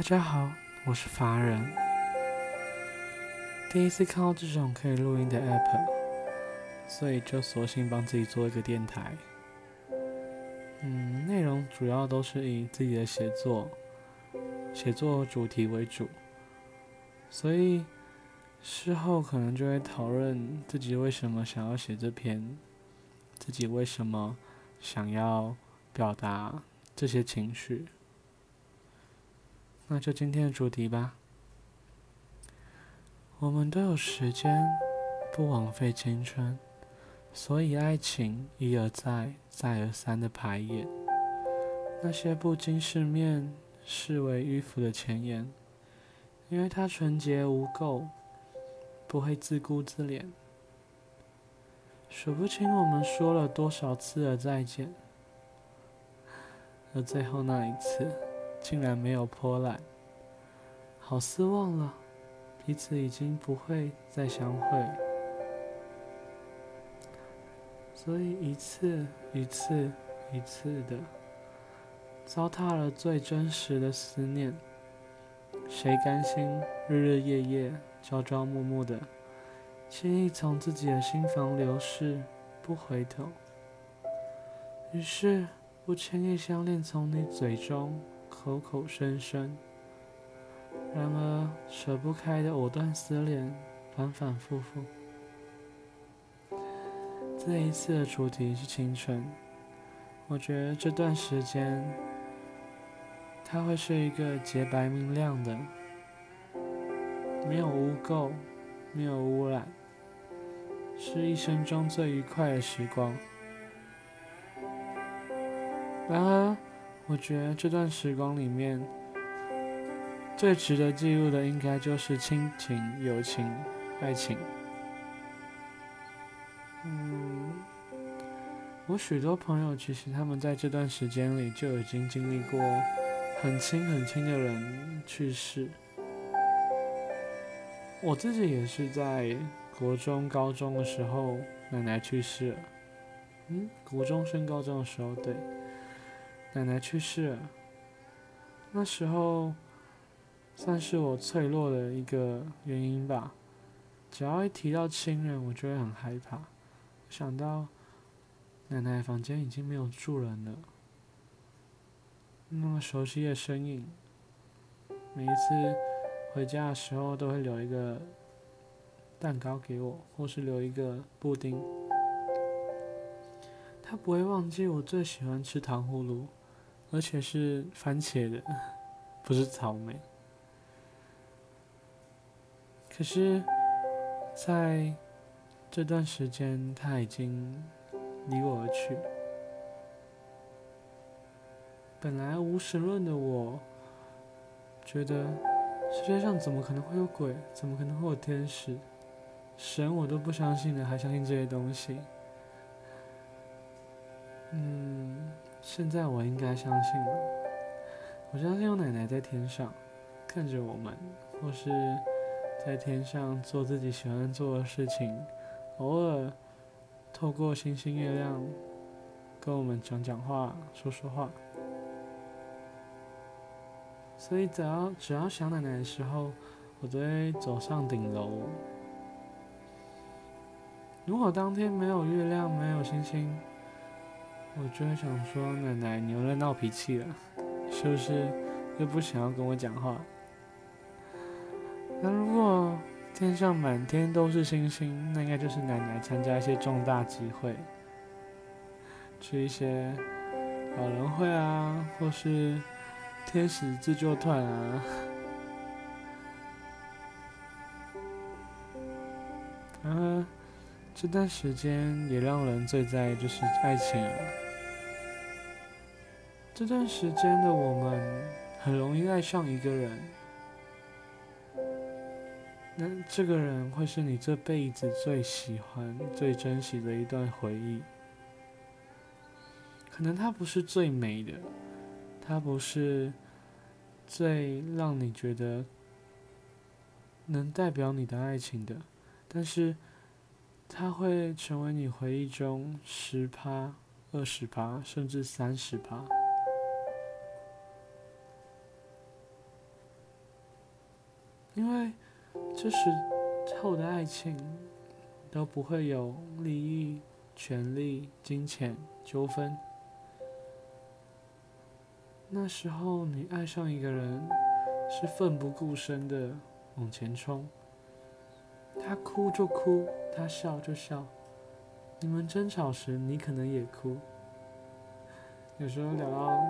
大家好，我是法人。第一次看到这种可以录音的 app，所以就索性帮自己做一个电台。嗯，内容主要都是以自己的写作、写作主题为主，所以事后可能就会讨论自己为什么想要写这篇，自己为什么想要表达这些情绪。那就今天的主题吧。我们都有时间，不枉费青春，所以爱情一而再、再而三的排演。那些不经世面、视为迂腐的前言，因为它纯洁无垢，不会自顾自怜。数不清我们说了多少次的再见，而最后那一次。竟然没有波澜，好失望了，彼此已经不会再相会，所以一次一次一次的糟蹋了最真实的思念。谁甘心日日夜夜朝朝暮暮的轻易从自己的心房流逝，不回头？于是不轻易相恋从你嘴中。口口声声，然而扯不开的藕断丝连，反反复复。这一次的主题是青春，我觉得这段时间，它会是一个洁白明亮的，没有污垢，没有污染，是一生中最愉快的时光。然而。我觉得这段时光里面，最值得记录的应该就是亲情、友情、爱情。嗯，我许多朋友其实他们在这段时间里就已经经历过很亲很亲的人去世。我自己也是在国中、高中的时候，奶奶去世了。嗯，国中升高中的时候，对。奶奶去世了，那时候算是我脆弱的一个原因吧。只要一提到亲人，我就会很害怕。想到奶奶房间已经没有住人了，那么熟悉的身影，每一次回家的时候都会留一个蛋糕给我，或是留一个布丁。她不会忘记我最喜欢吃糖葫芦。而且是番茄的，不是草莓。可是，在这段时间，他已经离我而去。本来无神论的我，觉得世界上怎么可能会有鬼？怎么可能会有天使？神我都不相信的，还相信这些东西？嗯。现在我应该相信了，我相信有奶奶在天上看着我们，或是在天上做自己喜欢做的事情，偶尔透过星星月亮跟我们讲讲话、说说话。所以只要只要想奶奶的时候，我都会走上顶楼。如果当天没有月亮，没有星星。我就会想说，奶奶，你又在闹脾气了，是不是又不想要跟我讲话？那如果天上满天都是星星，那应该就是奶奶参加一些重大集会，去一些老人会啊，或是天使自救团啊。然后这段时间也让人最在意就是爱情了。这段时间的我们很容易爱上一个人，那这个人会是你这辈子最喜欢、最珍惜的一段回忆。可能他不是最美的，他不是最让你觉得能代表你的爱情的，但是他会成为你回忆中十趴、二十趴，甚至三十趴。因为这时候的爱情都不会有利益、权力、金钱纠纷。那时候你爱上一个人，是奋不顾身的往前冲。他哭就哭，他笑就笑。你们争吵时，你可能也哭。有时候聊到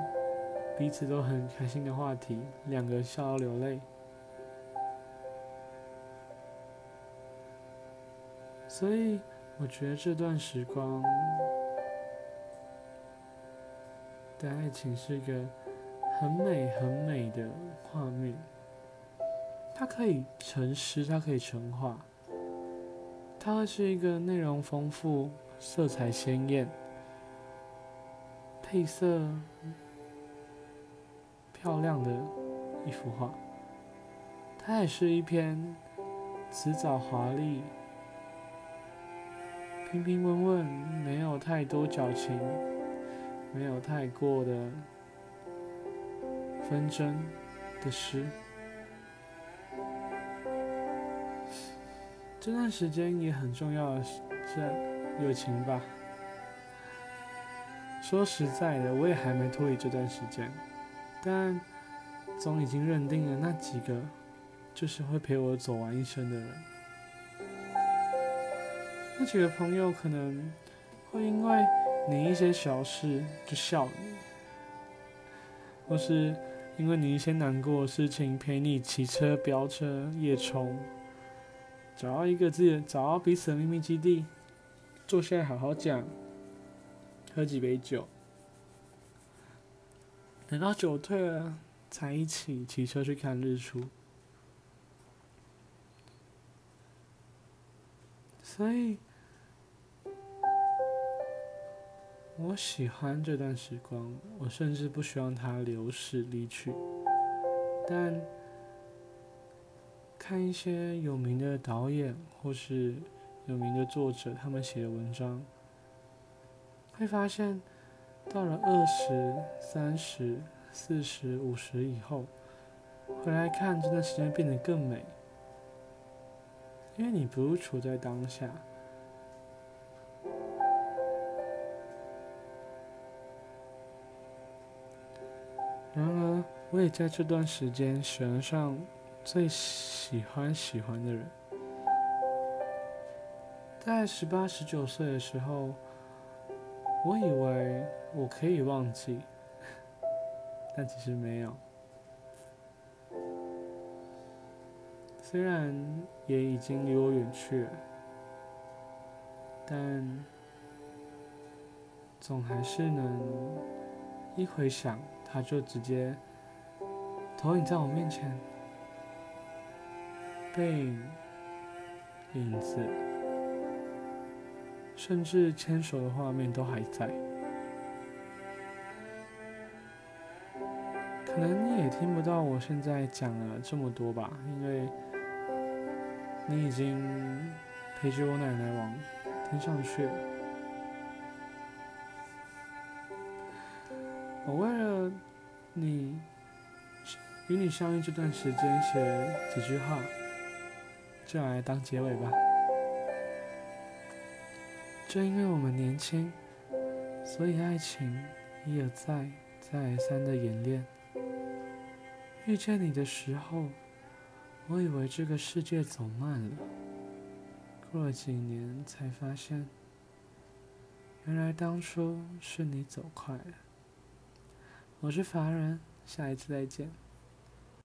彼此都很开心的话题，两个笑到流泪。所以，我觉得这段时光的爱情是一个很美很美的画面。它可以成诗，它可以成画。它会是一个内容丰富、色彩鲜艳、配色漂亮的一幅画。它也是一篇辞藻华丽、平平稳稳、没有太多矫情、没有太过的纷争的诗。这段时间也很重要的是友情吧。说实在的，我也还没脱离这段时间，但总已经认定了那几个就是会陪我走完一生的人。那几个朋友可能会因为你一些小事就笑你，或是因为你一些难过的事情陪你骑车、飙车、夜冲。找到一个自己，找到彼此的秘密基地，坐下来好好讲，喝几杯酒，等到酒退了，才一起骑车去看日出。所以，我喜欢这段时光，我甚至不希望它流逝离去，但。看一些有名的导演或是有名的作者，他们写的文章，会发现，到了二十三十、四十、五十以后，回来看这段时间变得更美，因为你不是处在当下。然而，我也在这段时间喜欢上。最喜欢喜欢的人，在十八、十九岁的时候，我以为我可以忘记，但其实没有。虽然也已经离我远去了，但总还是能一回想，他就直接投影在我面前。背影、影子，甚至牵手的画面都还在。可能你也听不到我现在讲了这么多吧，因为你已经陪着我奶奶往天上去了。我为了你与你相遇这段时间写几句话。就来当结尾吧。正因为我们年轻，所以爱情一而再、再而三的演练。遇见你的时候，我以为这个世界走慢了。过了几年，才发现，原来当初是你走快了。我是凡人，下一次再见。